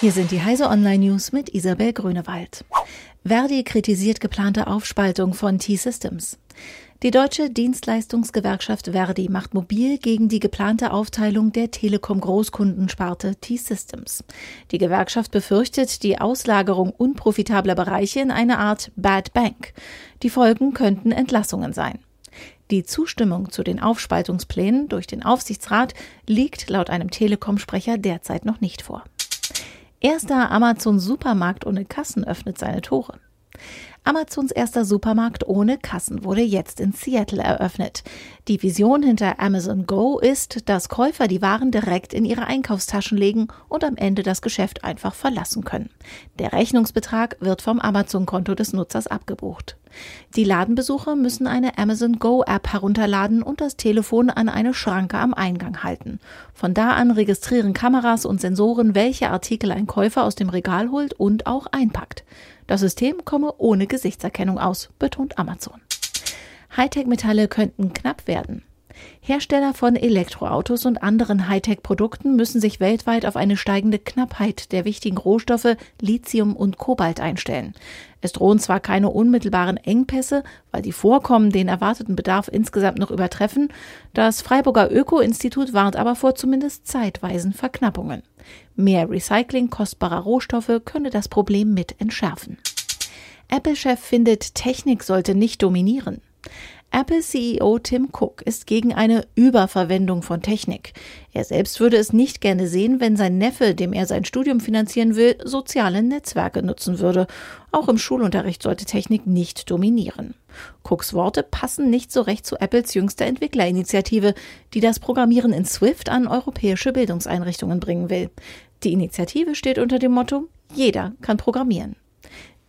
Hier sind die Heise Online News mit Isabel Grünewald. Verdi kritisiert geplante Aufspaltung von T-Systems. Die deutsche Dienstleistungsgewerkschaft Verdi macht mobil gegen die geplante Aufteilung der Telekom-Großkundensparte T-Systems. Die Gewerkschaft befürchtet die Auslagerung unprofitabler Bereiche in eine Art Bad Bank. Die Folgen könnten Entlassungen sein. Die Zustimmung zu den Aufspaltungsplänen durch den Aufsichtsrat liegt laut einem Telekom-Sprecher derzeit noch nicht vor. Erster Amazon-Supermarkt ohne Kassen öffnet seine Tore. Amazons erster Supermarkt ohne Kassen wurde jetzt in Seattle eröffnet. Die Vision hinter Amazon Go ist, dass Käufer die Waren direkt in ihre Einkaufstaschen legen und am Ende das Geschäft einfach verlassen können. Der Rechnungsbetrag wird vom Amazon-Konto des Nutzers abgebucht. Die Ladenbesucher müssen eine Amazon Go App herunterladen und das Telefon an eine Schranke am Eingang halten. Von da an registrieren Kameras und Sensoren, welche Artikel ein Käufer aus dem Regal holt und auch einpackt. Das System komme ohne Gesichtserkennung aus, betont Amazon. Hightech-Metalle könnten knapp werden. Hersteller von Elektroautos und anderen Hightech-Produkten müssen sich weltweit auf eine steigende Knappheit der wichtigen Rohstoffe Lithium und Kobalt einstellen. Es drohen zwar keine unmittelbaren Engpässe, weil die Vorkommen den erwarteten Bedarf insgesamt noch übertreffen, das Freiburger Öko-Institut warnt aber vor zumindest zeitweisen Verknappungen. Mehr Recycling kostbarer Rohstoffe könne das Problem mit entschärfen. Apple-Chef findet, Technik sollte nicht dominieren. Apple-CEO Tim Cook ist gegen eine Überverwendung von Technik. Er selbst würde es nicht gerne sehen, wenn sein Neffe, dem er sein Studium finanzieren will, soziale Netzwerke nutzen würde. Auch im Schulunterricht sollte Technik nicht dominieren. Cooks Worte passen nicht so recht zu Apples jüngster Entwicklerinitiative, die das Programmieren in Swift an europäische Bildungseinrichtungen bringen will. Die Initiative steht unter dem Motto Jeder kann programmieren.